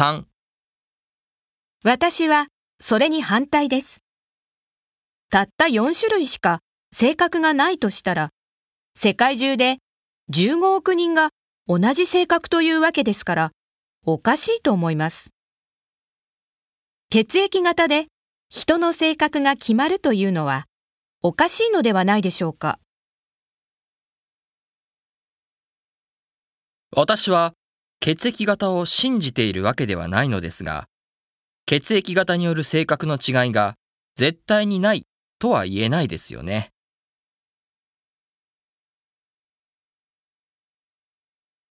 3、私はそれに反対です。たった4種類しか性格がないとしたら、世界中で15億人が同じ性格というわけですから、おかしいと思います。血液型で人の性格が決まるというのは、おかしいのではないでしょうか。私は血液型を信じているわけではないのですが、血液型による性格の違いが絶対にないとは言えないですよね。